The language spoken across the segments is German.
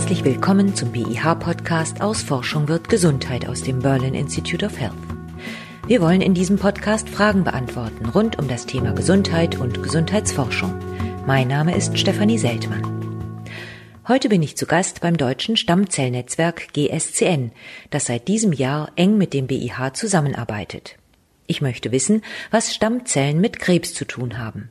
Herzlich willkommen zum BIH-Podcast aus Forschung wird Gesundheit aus dem Berlin Institute of Health. Wir wollen in diesem Podcast Fragen beantworten rund um das Thema Gesundheit und Gesundheitsforschung. Mein Name ist Stefanie Seltmann. Heute bin ich zu Gast beim deutschen Stammzellnetzwerk GSCN, das seit diesem Jahr eng mit dem BIH zusammenarbeitet. Ich möchte wissen, was Stammzellen mit Krebs zu tun haben.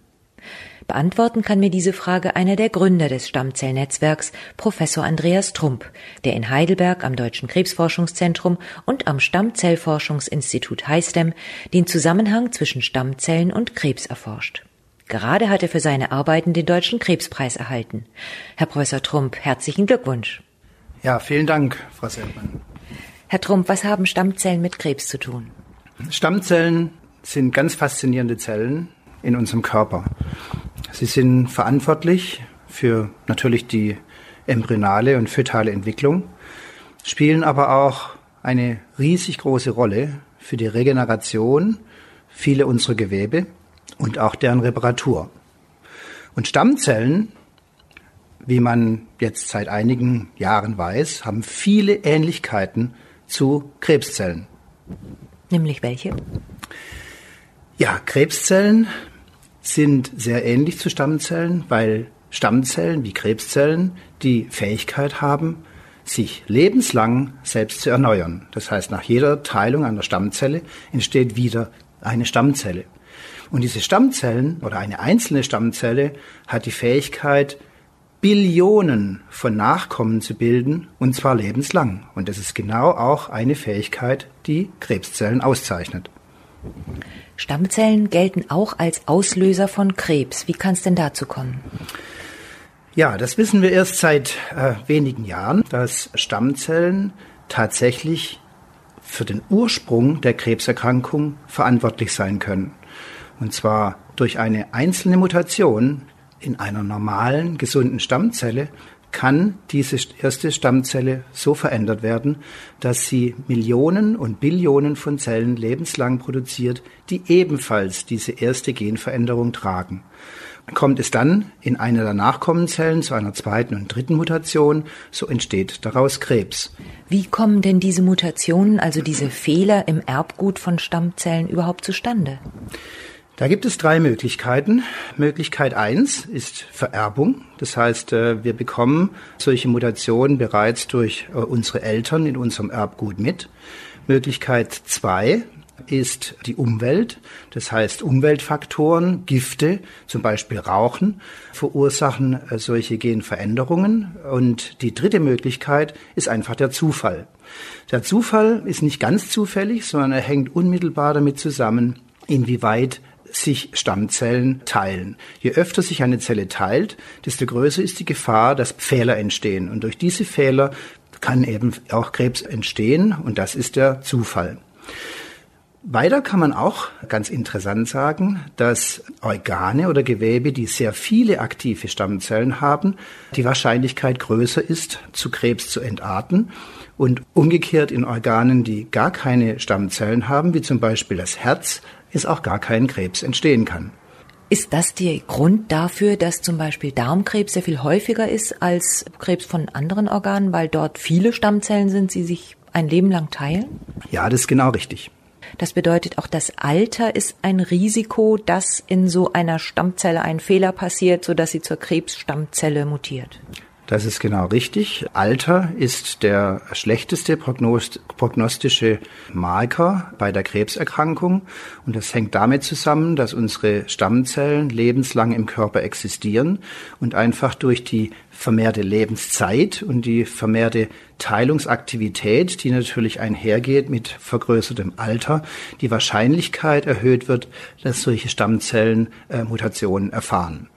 Beantworten kann mir diese Frage einer der Gründer des Stammzellnetzwerks, Professor Andreas Trump, der in Heidelberg am Deutschen Krebsforschungszentrum und am Stammzellforschungsinstitut HISTEM den Zusammenhang zwischen Stammzellen und Krebs erforscht. Gerade hat er für seine Arbeiten den Deutschen Krebspreis erhalten. Herr Professor Trump, herzlichen Glückwunsch. Ja, vielen Dank, Frau Seltmann. Herr Trump, was haben Stammzellen mit Krebs zu tun? Stammzellen sind ganz faszinierende Zellen in unserem Körper. Sie sind verantwortlich für natürlich die embryonale und fötale Entwicklung, spielen aber auch eine riesig große Rolle für die Regeneration vieler unserer Gewebe und auch deren Reparatur. Und Stammzellen, wie man jetzt seit einigen Jahren weiß, haben viele Ähnlichkeiten zu Krebszellen. Nämlich welche? Ja, Krebszellen sind sehr ähnlich zu Stammzellen, weil Stammzellen wie Krebszellen die Fähigkeit haben, sich lebenslang selbst zu erneuern. Das heißt, nach jeder Teilung einer Stammzelle entsteht wieder eine Stammzelle. Und diese Stammzellen oder eine einzelne Stammzelle hat die Fähigkeit, Billionen von Nachkommen zu bilden, und zwar lebenslang. Und das ist genau auch eine Fähigkeit, die Krebszellen auszeichnet. Stammzellen gelten auch als Auslöser von Krebs. Wie kann es denn dazu kommen? Ja, das wissen wir erst seit äh, wenigen Jahren, dass Stammzellen tatsächlich für den Ursprung der Krebserkrankung verantwortlich sein können. Und zwar durch eine einzelne Mutation in einer normalen, gesunden Stammzelle kann diese erste Stammzelle so verändert werden, dass sie Millionen und Billionen von Zellen lebenslang produziert, die ebenfalls diese erste Genveränderung tragen. Kommt es dann in einer der Nachkommenzellen zu einer zweiten und dritten Mutation, so entsteht daraus Krebs. Wie kommen denn diese Mutationen, also diese Fehler im Erbgut von Stammzellen überhaupt zustande? Da gibt es drei Möglichkeiten. Möglichkeit eins ist Vererbung. Das heißt, äh, wir bekommen solche Mutationen bereits durch äh, unsere Eltern in unserem Erbgut mit. Möglichkeit zwei ist die Umwelt. Das heißt, Umweltfaktoren, Gifte, zum Beispiel Rauchen, verursachen äh, solche Genveränderungen. Und die dritte Möglichkeit ist einfach der Zufall. Der Zufall ist nicht ganz zufällig, sondern er hängt unmittelbar damit zusammen, inwieweit sich Stammzellen teilen. Je öfter sich eine Zelle teilt, desto größer ist die Gefahr, dass Fehler entstehen. Und durch diese Fehler kann eben auch Krebs entstehen und das ist der Zufall. Weiter kann man auch ganz interessant sagen, dass Organe oder Gewebe, die sehr viele aktive Stammzellen haben, die Wahrscheinlichkeit größer ist, zu Krebs zu entarten. Und umgekehrt in Organen, die gar keine Stammzellen haben, wie zum Beispiel das Herz, ist auch gar kein Krebs entstehen kann. Ist das der Grund dafür, dass zum Beispiel Darmkrebs sehr viel häufiger ist als Krebs von anderen Organen, weil dort viele Stammzellen sind, die sich ein Leben lang teilen? Ja, das ist genau richtig. Das bedeutet auch, das Alter ist ein Risiko, dass in so einer Stammzelle ein Fehler passiert, sodass sie zur Krebsstammzelle mutiert. Das ist genau richtig. Alter ist der schlechteste prognostische Marker bei der Krebserkrankung. Und das hängt damit zusammen, dass unsere Stammzellen lebenslang im Körper existieren und einfach durch die vermehrte Lebenszeit und die vermehrte Teilungsaktivität, die natürlich einhergeht mit vergrößertem Alter, die Wahrscheinlichkeit erhöht wird, dass solche Stammzellen äh, Mutationen erfahren.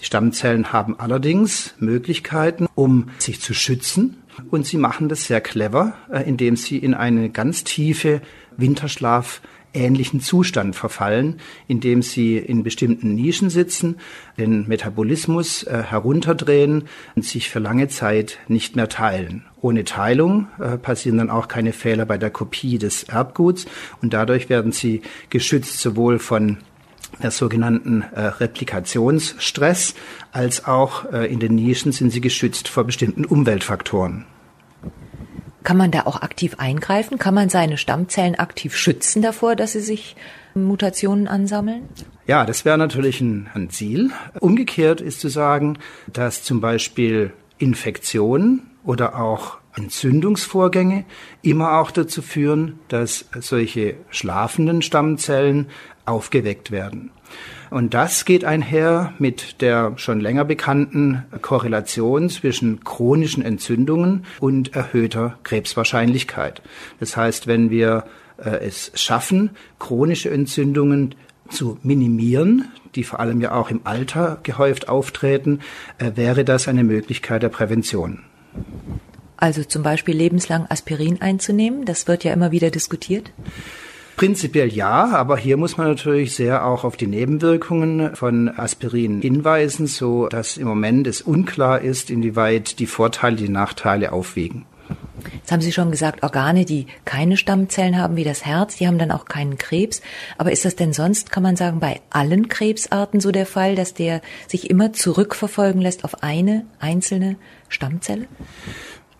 Die Stammzellen haben allerdings Möglichkeiten, um sich zu schützen. Und sie machen das sehr clever, äh, indem sie in eine ganz tiefe Winterschlaf ähnlichen Zustand verfallen, indem sie in bestimmten Nischen sitzen, den Metabolismus äh, herunterdrehen und sich für lange Zeit nicht mehr teilen. Ohne Teilung äh, passieren dann auch keine Fehler bei der Kopie des Erbguts und dadurch werden sie geschützt sowohl von der sogenannten äh, Replikationsstress, als auch äh, in den Nischen sind sie geschützt vor bestimmten Umweltfaktoren. Kann man da auch aktiv eingreifen? Kann man seine Stammzellen aktiv schützen davor, dass sie sich Mutationen ansammeln? Ja, das wäre natürlich ein, ein Ziel. Umgekehrt ist zu sagen, dass zum Beispiel Infektionen oder auch Entzündungsvorgänge immer auch dazu führen, dass solche schlafenden Stammzellen aufgeweckt werden. Und das geht einher mit der schon länger bekannten Korrelation zwischen chronischen Entzündungen und erhöhter Krebswahrscheinlichkeit. Das heißt, wenn wir äh, es schaffen, chronische Entzündungen zu minimieren, die vor allem ja auch im Alter gehäuft auftreten, äh, wäre das eine Möglichkeit der Prävention. Also zum Beispiel lebenslang Aspirin einzunehmen, das wird ja immer wieder diskutiert. Prinzipiell ja, aber hier muss man natürlich sehr auch auf die Nebenwirkungen von Aspirin hinweisen, so dass im Moment es unklar ist, inwieweit die Vorteile, die Nachteile aufwiegen. Jetzt haben Sie schon gesagt, Organe, die keine Stammzellen haben, wie das Herz, die haben dann auch keinen Krebs. Aber ist das denn sonst, kann man sagen, bei allen Krebsarten so der Fall, dass der sich immer zurückverfolgen lässt auf eine einzelne Stammzelle?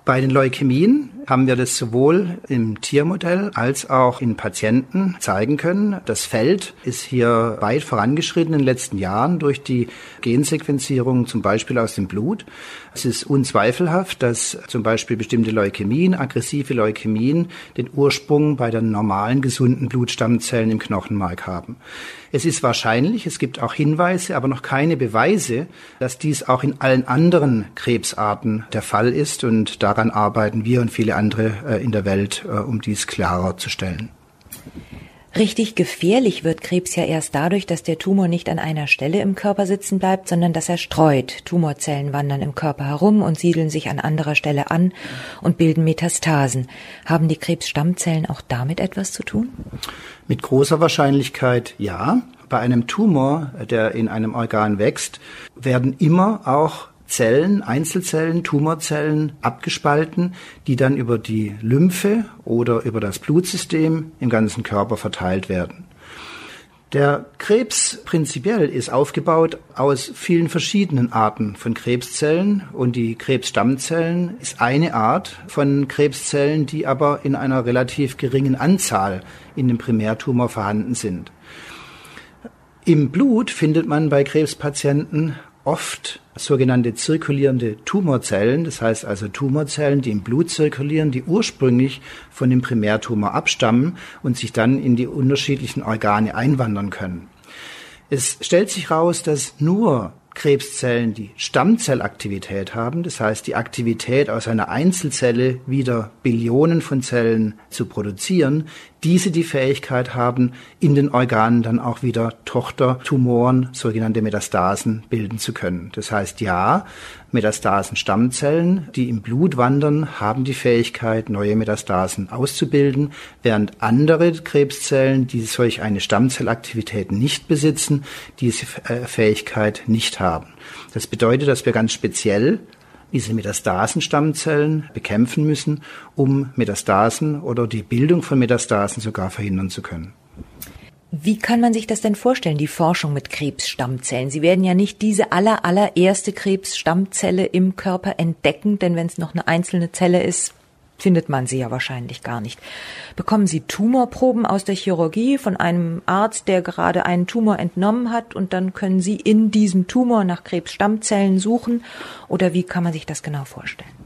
Bei den Leukämien haben wir das sowohl im Tiermodell als auch in Patienten zeigen können. Das Feld ist hier weit vorangeschritten in den letzten Jahren durch die Gensequenzierung zum Beispiel aus dem Blut. Es ist unzweifelhaft, dass zum Beispiel bestimmte Leukämien, aggressive Leukämien, den Ursprung bei den normalen gesunden Blutstammzellen im Knochenmark haben. Es ist wahrscheinlich, es gibt auch Hinweise, aber noch keine Beweise, dass dies auch in allen anderen Krebsarten der Fall ist. Und daran arbeiten wir und viele andere äh, in der Welt, äh, um dies klarer zu stellen. Richtig gefährlich wird Krebs ja erst dadurch, dass der Tumor nicht an einer Stelle im Körper sitzen bleibt, sondern dass er streut. Tumorzellen wandern im Körper herum und siedeln sich an anderer Stelle an und bilden Metastasen. Haben die Krebsstammzellen auch damit etwas zu tun? Mit großer Wahrscheinlichkeit ja. Bei einem Tumor, der in einem Organ wächst, werden immer auch Zellen, Einzelzellen, Tumorzellen abgespalten, die dann über die Lymphe oder über das Blutsystem im ganzen Körper verteilt werden. Der Krebs prinzipiell ist aufgebaut aus vielen verschiedenen Arten von Krebszellen und die Krebsstammzellen ist eine Art von Krebszellen, die aber in einer relativ geringen Anzahl in dem Primärtumor vorhanden sind. Im Blut findet man bei Krebspatienten oft sogenannte zirkulierende Tumorzellen, das heißt also Tumorzellen, die im Blut zirkulieren, die ursprünglich von dem Primärtumor abstammen und sich dann in die unterschiedlichen Organe einwandern können. Es stellt sich heraus, dass nur Krebszellen, die Stammzellaktivität haben, das heißt die Aktivität aus einer Einzelzelle wieder Billionen von Zellen zu produzieren, diese die Fähigkeit haben, in den Organen dann auch wieder Tochtertumoren, sogenannte Metastasen, bilden zu können. Das heißt, ja, Metastasen-Stammzellen, die im Blut wandern, haben die Fähigkeit, neue Metastasen auszubilden, während andere Krebszellen, die solch eine Stammzellaktivität nicht besitzen, diese äh, Fähigkeit nicht haben. Das bedeutet, dass wir ganz speziell diese Metastasenstammzellen bekämpfen müssen, um Metastasen oder die Bildung von Metastasen sogar verhindern zu können. Wie kann man sich das denn vorstellen, die Forschung mit Krebsstammzellen? Sie werden ja nicht diese aller, allererste Krebsstammzelle im Körper entdecken, denn wenn es noch eine einzelne Zelle ist, findet man sie ja wahrscheinlich gar nicht. Bekommen Sie Tumorproben aus der Chirurgie von einem Arzt, der gerade einen Tumor entnommen hat und dann können Sie in diesem Tumor nach Krebsstammzellen suchen oder wie kann man sich das genau vorstellen?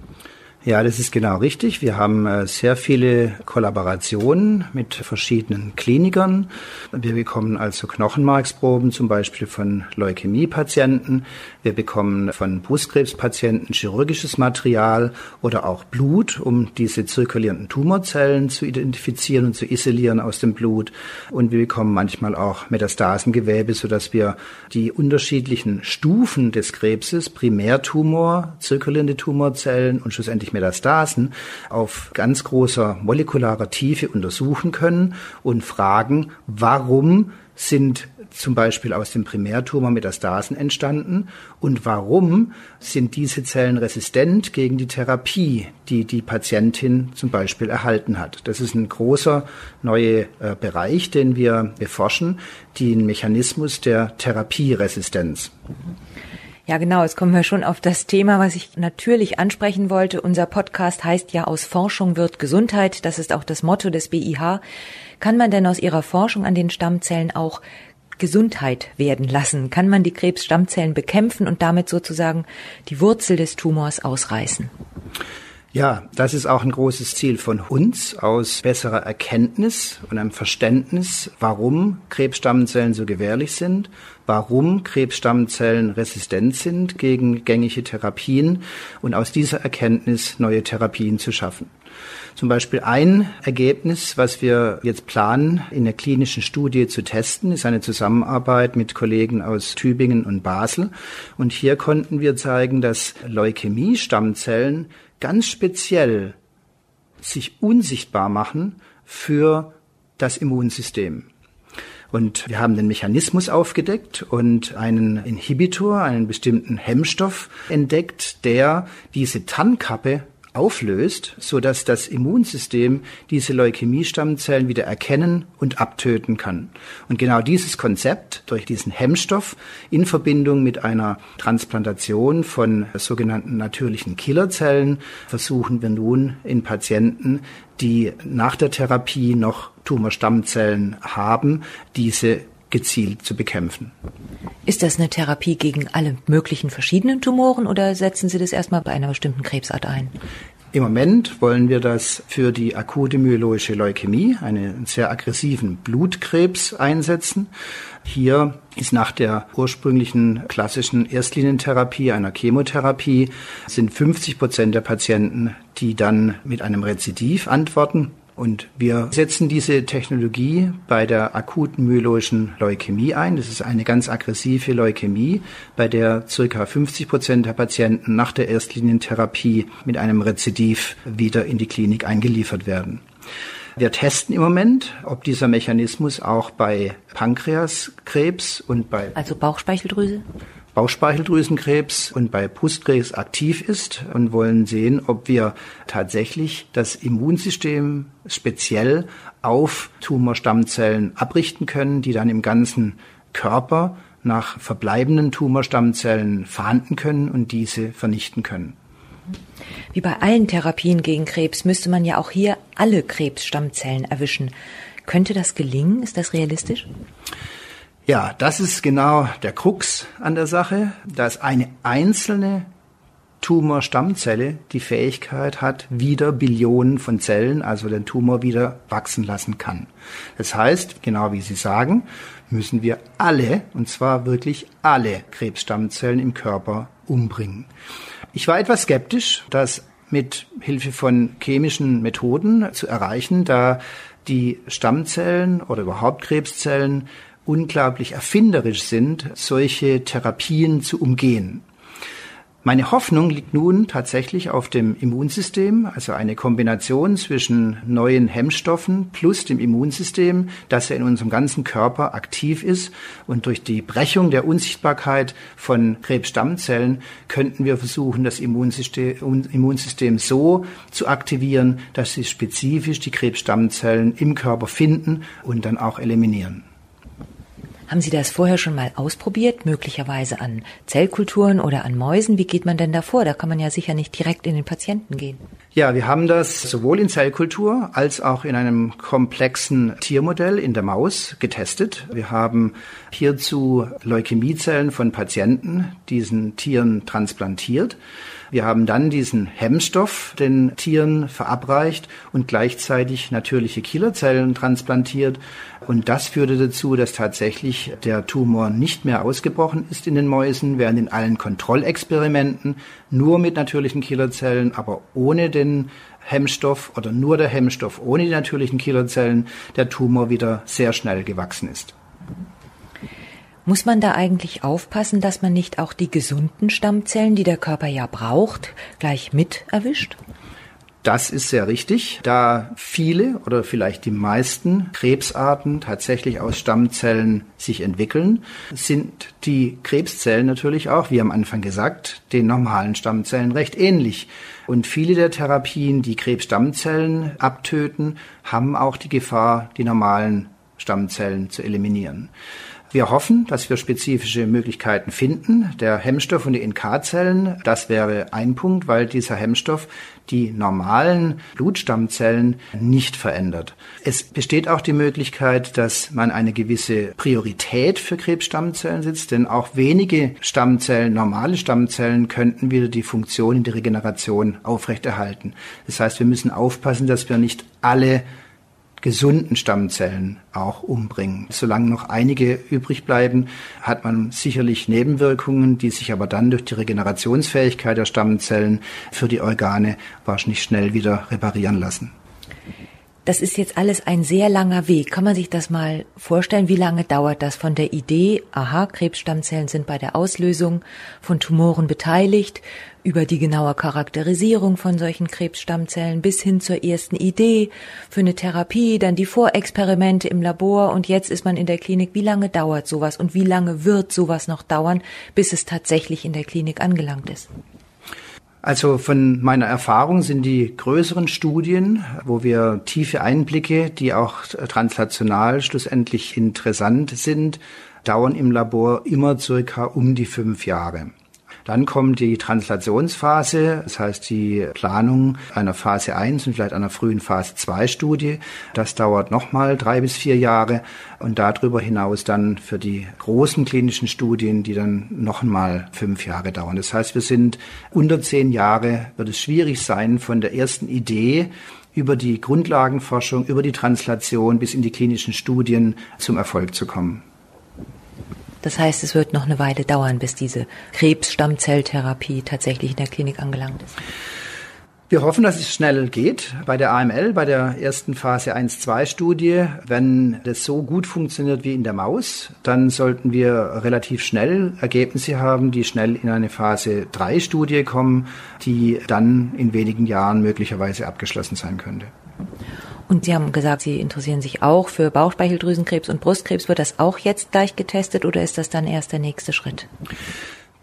Ja, das ist genau richtig. Wir haben äh, sehr viele Kollaborationen mit verschiedenen Klinikern. Wir bekommen also Knochenmarksproben, zum Beispiel von Leukämiepatienten. Wir bekommen von Brustkrebspatienten chirurgisches Material oder auch Blut, um diese zirkulierenden Tumorzellen zu identifizieren und zu isolieren aus dem Blut. Und wir bekommen manchmal auch Metastasengewebe, sodass wir die unterschiedlichen Stufen des Krebses, Primärtumor, zirkulierende Tumorzellen und schlussendlich Metastasen auf ganz großer molekularer Tiefe untersuchen können und fragen, warum sind zum Beispiel aus dem Primärtumor Metastasen entstanden und warum sind diese Zellen resistent gegen die Therapie, die die Patientin zum Beispiel erhalten hat. Das ist ein großer neuer äh, Bereich, den wir beforschen, den Mechanismus der Therapieresistenz. Ja, genau. Jetzt kommen wir schon auf das Thema, was ich natürlich ansprechen wollte. Unser Podcast heißt ja Aus Forschung wird Gesundheit. Das ist auch das Motto des BIH. Kann man denn aus Ihrer Forschung an den Stammzellen auch Gesundheit werden lassen? Kann man die Krebsstammzellen bekämpfen und damit sozusagen die Wurzel des Tumors ausreißen? Ja, das ist auch ein großes Ziel von uns aus besserer Erkenntnis und einem Verständnis, warum Krebsstammzellen so gefährlich sind, warum Krebsstammzellen resistent sind gegen gängige Therapien und aus dieser Erkenntnis neue Therapien zu schaffen. Zum Beispiel ein Ergebnis, was wir jetzt planen, in der klinischen Studie zu testen, ist eine Zusammenarbeit mit Kollegen aus Tübingen und Basel. Und hier konnten wir zeigen, dass Leukämie-Stammzellen ganz speziell sich unsichtbar machen für das Immunsystem. Und wir haben den Mechanismus aufgedeckt und einen Inhibitor, einen bestimmten Hemmstoff entdeckt, der diese Tannkappe auflöst, so dass das Immunsystem diese Leukämiestammzellen wieder erkennen und abtöten kann. Und genau dieses Konzept durch diesen Hemmstoff in Verbindung mit einer Transplantation von sogenannten natürlichen Killerzellen versuchen wir nun in Patienten, die nach der Therapie noch Tumorstammzellen haben, diese gezielt zu bekämpfen. Ist das eine Therapie gegen alle möglichen verschiedenen Tumoren oder setzen Sie das erstmal bei einer bestimmten Krebsart ein? Im Moment wollen wir das für die akute myeloische Leukämie, einen sehr aggressiven Blutkrebs, einsetzen. Hier ist nach der ursprünglichen klassischen Erstlinientherapie, einer Chemotherapie, sind 50 Prozent der Patienten, die dann mit einem Rezidiv antworten. Und wir setzen diese Technologie bei der akuten myeloischen Leukämie ein. Das ist eine ganz aggressive Leukämie, bei der circa 50 Prozent der Patienten nach der Erstlinientherapie mit einem Rezidiv wieder in die Klinik eingeliefert werden. Wir testen im Moment, ob dieser Mechanismus auch bei Pankreaskrebs und bei also Bauchspeicheldrüse Bauchspeicheldrüsenkrebs und bei Brustkrebs aktiv ist und wollen sehen, ob wir tatsächlich das Immunsystem speziell auf Tumorstammzellen abrichten können, die dann im ganzen Körper nach verbleibenden Tumorstammzellen fahnden können und diese vernichten können. Wie bei allen Therapien gegen Krebs müsste man ja auch hier alle Krebsstammzellen erwischen. Könnte das gelingen? Ist das realistisch? Ja, das ist genau der Krux an der Sache, dass eine einzelne Tumorstammzelle die Fähigkeit hat, wieder Billionen von Zellen, also den Tumor wieder wachsen lassen kann. Das heißt, genau wie Sie sagen, müssen wir alle, und zwar wirklich alle Krebsstammzellen im Körper umbringen. Ich war etwas skeptisch, das mit Hilfe von chemischen Methoden zu erreichen, da die Stammzellen oder überhaupt Krebszellen unglaublich erfinderisch sind, solche Therapien zu umgehen. Meine Hoffnung liegt nun tatsächlich auf dem Immunsystem, also eine Kombination zwischen neuen Hemmstoffen plus dem Immunsystem, das ja in unserem ganzen Körper aktiv ist. Und durch die Brechung der Unsichtbarkeit von Krebsstammzellen könnten wir versuchen, das Immunsystem, Immunsystem so zu aktivieren, dass sie spezifisch die Krebsstammzellen im Körper finden und dann auch eliminieren. Haben Sie das vorher schon mal ausprobiert, möglicherweise an Zellkulturen oder an Mäusen? Wie geht man denn da vor? Da kann man ja sicher nicht direkt in den Patienten gehen. Ja, wir haben das sowohl in Zellkultur als auch in einem komplexen Tiermodell in der Maus getestet. Wir haben hierzu Leukämiezellen von Patienten diesen Tieren transplantiert. Wir haben dann diesen Hemmstoff den Tieren verabreicht und gleichzeitig natürliche Killerzellen transplantiert. Und das führte dazu, dass tatsächlich der Tumor nicht mehr ausgebrochen ist in den Mäusen, während in allen Kontrollexperimenten nur mit natürlichen Killerzellen, aber ohne den Hemmstoff oder nur der Hemmstoff ohne die natürlichen Killerzellen der Tumor wieder sehr schnell gewachsen ist. Muss man da eigentlich aufpassen, dass man nicht auch die gesunden Stammzellen, die der Körper ja braucht, gleich mit erwischt? Das ist sehr richtig, da viele oder vielleicht die meisten Krebsarten tatsächlich aus Stammzellen sich entwickeln, sind die Krebszellen natürlich auch, wie am Anfang gesagt, den normalen Stammzellen recht ähnlich. Und viele der Therapien, die Krebsstammzellen abtöten, haben auch die Gefahr, die normalen Stammzellen zu eliminieren. Wir hoffen, dass wir spezifische Möglichkeiten finden. Der Hemmstoff und die NK-Zellen, das wäre ein Punkt, weil dieser Hemmstoff die normalen Blutstammzellen nicht verändert. Es besteht auch die Möglichkeit, dass man eine gewisse Priorität für Krebsstammzellen setzt, denn auch wenige Stammzellen, normale Stammzellen, könnten wieder die Funktion in der Regeneration aufrechterhalten. Das heißt, wir müssen aufpassen, dass wir nicht alle gesunden Stammzellen auch umbringen. Solange noch einige übrig bleiben, hat man sicherlich Nebenwirkungen, die sich aber dann durch die Regenerationsfähigkeit der Stammzellen für die Organe wahrscheinlich schnell wieder reparieren lassen. Das ist jetzt alles ein sehr langer Weg. Kann man sich das mal vorstellen? Wie lange dauert das von der Idee, aha, Krebsstammzellen sind bei der Auslösung von Tumoren beteiligt, über die genaue Charakterisierung von solchen Krebsstammzellen bis hin zur ersten Idee für eine Therapie, dann die Vorexperimente im Labor und jetzt ist man in der Klinik. Wie lange dauert sowas und wie lange wird sowas noch dauern, bis es tatsächlich in der Klinik angelangt ist? Also von meiner Erfahrung sind die größeren Studien, wo wir tiefe Einblicke, die auch translational schlussendlich interessant sind, dauern im Labor immer circa um die fünf Jahre. Dann kommt die Translationsphase, das heißt die Planung einer Phase 1 und vielleicht einer frühen Phase 2 Studie. Das dauert nochmal drei bis vier Jahre und darüber hinaus dann für die großen klinischen Studien, die dann nochmal fünf Jahre dauern. Das heißt, wir sind unter zehn Jahre, wird es schwierig sein, von der ersten Idee über die Grundlagenforschung, über die Translation bis in die klinischen Studien zum Erfolg zu kommen. Das heißt, es wird noch eine Weile dauern, bis diese Krebsstammzelltherapie tatsächlich in der Klinik angelangt ist. Wir hoffen, dass es schnell geht. Bei der AML, bei der ersten Phase 1-2-Studie, wenn das so gut funktioniert wie in der Maus, dann sollten wir relativ schnell Ergebnisse haben, die schnell in eine Phase 3-Studie kommen, die dann in wenigen Jahren möglicherweise abgeschlossen sein könnte. Und Sie haben gesagt, Sie interessieren sich auch für Bauchspeicheldrüsenkrebs und Brustkrebs. Wird das auch jetzt gleich getestet oder ist das dann erst der nächste Schritt?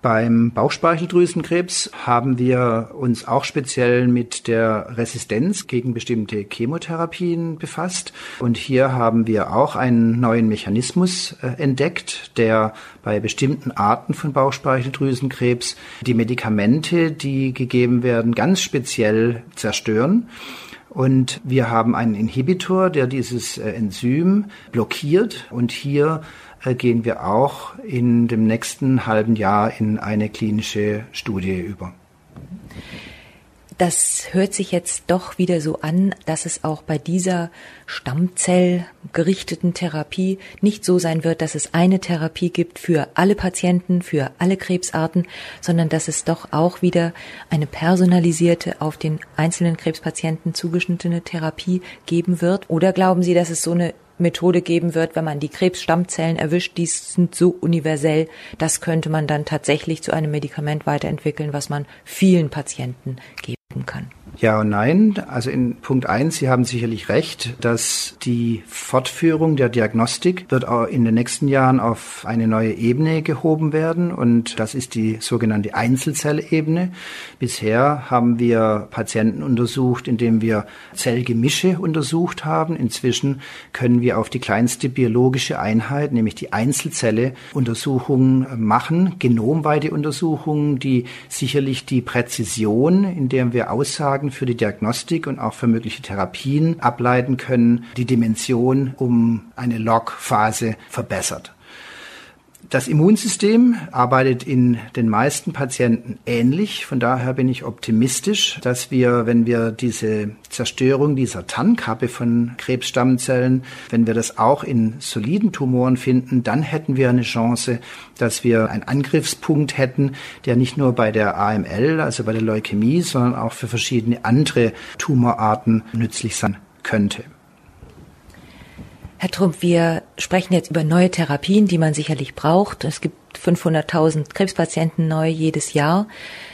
Beim Bauchspeicheldrüsenkrebs haben wir uns auch speziell mit der Resistenz gegen bestimmte Chemotherapien befasst. Und hier haben wir auch einen neuen Mechanismus äh, entdeckt, der bei bestimmten Arten von Bauchspeicheldrüsenkrebs die Medikamente, die gegeben werden, ganz speziell zerstören. Und wir haben einen Inhibitor, der dieses äh, Enzym blockiert. Und hier äh, gehen wir auch in dem nächsten halben Jahr in eine klinische Studie über. Das hört sich jetzt doch wieder so an, dass es auch bei dieser stammzellgerichteten Therapie nicht so sein wird, dass es eine Therapie gibt für alle Patienten, für alle Krebsarten, sondern dass es doch auch wieder eine personalisierte, auf den einzelnen Krebspatienten zugeschnittene Therapie geben wird? Oder glauben Sie, dass es so eine Methode geben wird, wenn man die Krebsstammzellen erwischt, die sind so universell, das könnte man dann tatsächlich zu einem Medikament weiterentwickeln, was man vielen Patienten geben kann? Ja und nein. Also in Punkt eins, Sie haben sicherlich recht, dass die Fortführung der Diagnostik wird auch in den nächsten Jahren auf eine neue Ebene gehoben werden und das ist die sogenannte Einzelzellebene. Bisher haben wir Patienten untersucht, indem wir Zellgemische untersucht haben. Inzwischen können wir auf die kleinste biologische Einheit, nämlich die Einzelzelle, Untersuchungen machen, genomweite Untersuchungen, die sicherlich die Präzision, in der wir Aussagen für die Diagnostik und auch für mögliche Therapien ableiten können, die Dimension um eine Log-Phase verbessert. Das Immunsystem arbeitet in den meisten Patienten ähnlich. Von daher bin ich optimistisch, dass wir, wenn wir diese Zerstörung dieser Tannkappe von Krebsstammzellen, wenn wir das auch in soliden Tumoren finden, dann hätten wir eine Chance, dass wir einen Angriffspunkt hätten, der nicht nur bei der AML, also bei der Leukämie, sondern auch für verschiedene andere Tumorarten nützlich sein könnte. Herr Trump, wir sprechen jetzt über neue Therapien, die man sicherlich braucht. Es gibt fast 500.000 Krebspatienten neu jedes Jahr.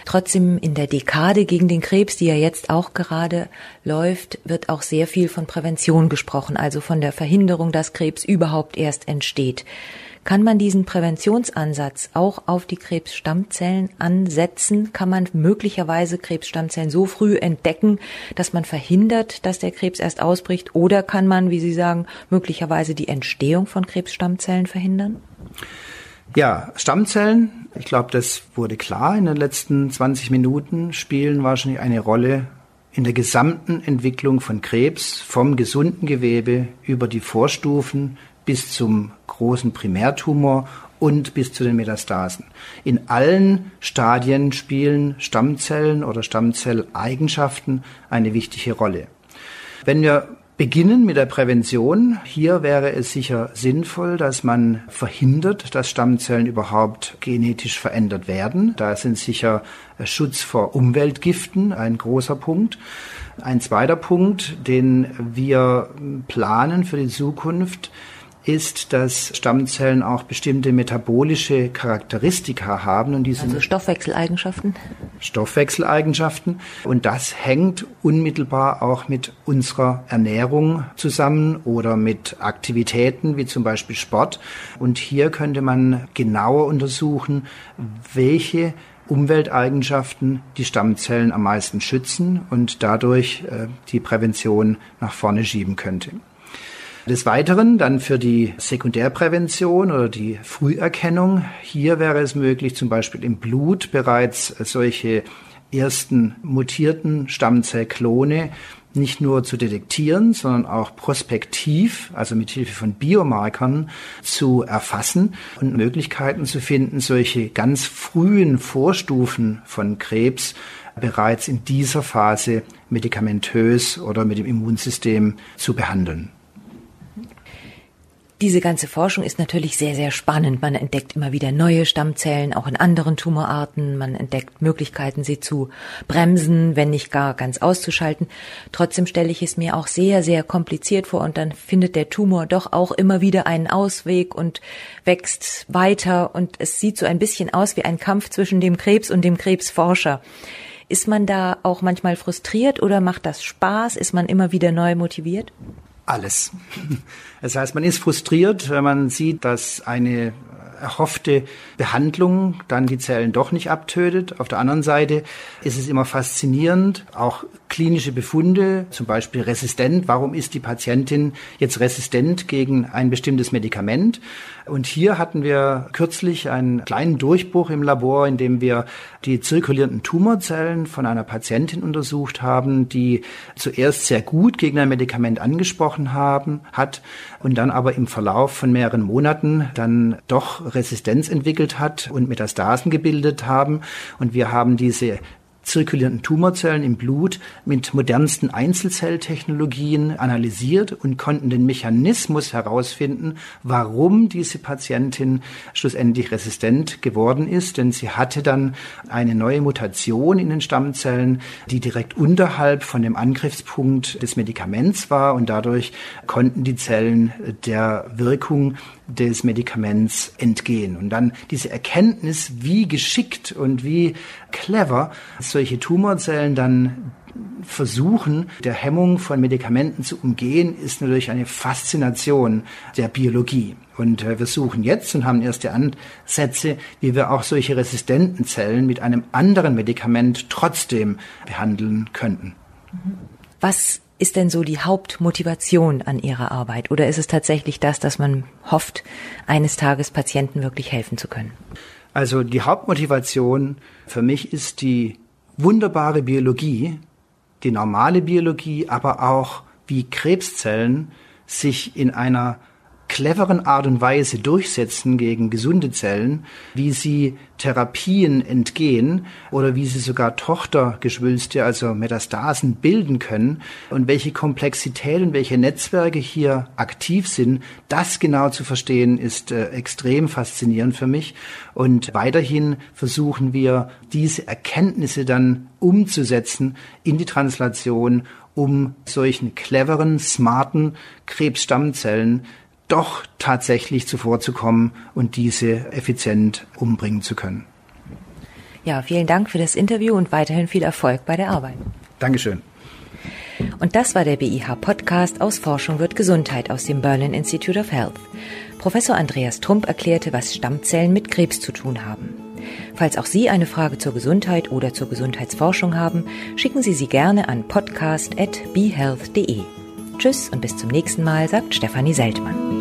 Trotzdem in der Dekade gegen den Krebs, die ja jetzt auch gerade läuft, wird auch sehr viel von Prävention gesprochen, also von der Verhinderung, dass Krebs überhaupt erst entsteht. Kann man diesen Präventionsansatz auch auf die Krebsstammzellen ansetzen? Kann man möglicherweise Krebsstammzellen so früh entdecken, dass man verhindert, dass der Krebs erst ausbricht? Oder kann man, wie Sie sagen, möglicherweise die Entstehung von Krebsstammzellen verhindern? Ja, Stammzellen, ich glaube, das wurde klar in den letzten 20 Minuten, spielen wahrscheinlich eine Rolle in der gesamten Entwicklung von Krebs, vom gesunden Gewebe über die Vorstufen bis zum großen Primärtumor und bis zu den Metastasen. In allen Stadien spielen Stammzellen oder Stammzelleigenschaften eine wichtige Rolle. Wenn wir beginnen mit der Prävention, hier wäre es sicher sinnvoll, dass man verhindert, dass Stammzellen überhaupt genetisch verändert werden. Da sind sicher Schutz vor Umweltgiften ein großer Punkt. Ein zweiter Punkt, den wir planen für die Zukunft, ist, dass Stammzellen auch bestimmte metabolische Charakteristika haben und diese also Stoffwechseleigenschaften. Stoffwechseleigenschaften und das hängt unmittelbar auch mit unserer Ernährung zusammen oder mit Aktivitäten wie zum Beispiel Sport und hier könnte man genauer untersuchen, welche Umwelteigenschaften die Stammzellen am meisten schützen und dadurch äh, die Prävention nach vorne schieben könnte. Des Weiteren dann für die Sekundärprävention oder die Früherkennung. Hier wäre es möglich, zum Beispiel im Blut bereits solche ersten mutierten Stammzellklone nicht nur zu detektieren, sondern auch prospektiv, also mit Hilfe von Biomarkern zu erfassen und Möglichkeiten zu finden, solche ganz frühen Vorstufen von Krebs bereits in dieser Phase medikamentös oder mit dem Immunsystem zu behandeln. Diese ganze Forschung ist natürlich sehr, sehr spannend. Man entdeckt immer wieder neue Stammzellen, auch in anderen Tumorarten. Man entdeckt Möglichkeiten, sie zu bremsen, wenn nicht gar ganz auszuschalten. Trotzdem stelle ich es mir auch sehr, sehr kompliziert vor und dann findet der Tumor doch auch immer wieder einen Ausweg und wächst weiter und es sieht so ein bisschen aus wie ein Kampf zwischen dem Krebs und dem Krebsforscher. Ist man da auch manchmal frustriert oder macht das Spaß? Ist man immer wieder neu motiviert? Alles. Das heißt, man ist frustriert, wenn man sieht, dass eine erhoffte Behandlung dann die Zellen doch nicht abtötet. Auf der anderen Seite ist es immer faszinierend, auch klinische Befunde, zum Beispiel resistent. Warum ist die Patientin jetzt resistent gegen ein bestimmtes Medikament? Und hier hatten wir kürzlich einen kleinen Durchbruch im Labor, in dem wir die zirkulierenden Tumorzellen von einer Patientin untersucht haben, die zuerst sehr gut gegen ein Medikament angesprochen haben, hat und dann aber im Verlauf von mehreren Monaten dann doch Resistenz entwickelt hat und Metastasen gebildet haben. Und wir haben diese zirkulierenden Tumorzellen im Blut mit modernsten Einzelzelltechnologien analysiert und konnten den Mechanismus herausfinden, warum diese Patientin schlussendlich resistent geworden ist. Denn sie hatte dann eine neue Mutation in den Stammzellen, die direkt unterhalb von dem Angriffspunkt des Medikaments war und dadurch konnten die Zellen der Wirkung des Medikaments entgehen. Und dann diese Erkenntnis, wie geschickt und wie clever solche Tumorzellen dann versuchen, der Hemmung von Medikamenten zu umgehen, ist natürlich eine Faszination der Biologie. Und äh, wir suchen jetzt und haben erste Ansätze, wie wir auch solche resistenten Zellen mit einem anderen Medikament trotzdem behandeln könnten. Was ist denn so die Hauptmotivation an Ihrer Arbeit? Oder ist es tatsächlich das, dass man hofft, eines Tages Patienten wirklich helfen zu können? Also die Hauptmotivation für mich ist die wunderbare Biologie, die normale Biologie, aber auch wie Krebszellen sich in einer cleveren Art und Weise durchsetzen gegen gesunde Zellen, wie sie Therapien entgehen oder wie sie sogar Tochtergeschwülste, also Metastasen bilden können und welche Komplexität und welche Netzwerke hier aktiv sind, das genau zu verstehen, ist äh, extrem faszinierend für mich. Und weiterhin versuchen wir, diese Erkenntnisse dann umzusetzen in die Translation, um solchen cleveren, smarten Krebsstammzellen doch tatsächlich zuvorzukommen und diese effizient umbringen zu können. Ja, vielen Dank für das Interview und weiterhin viel Erfolg bei der Arbeit. Dankeschön. Und das war der BIH Podcast aus Forschung wird Gesundheit aus dem Berlin Institute of Health. Professor Andreas Trump erklärte, was Stammzellen mit Krebs zu tun haben. Falls auch Sie eine Frage zur Gesundheit oder zur Gesundheitsforschung haben, schicken Sie sie gerne an podcast.behealth.de. Tschüss und bis zum nächsten Mal, sagt Stefanie Seltmann.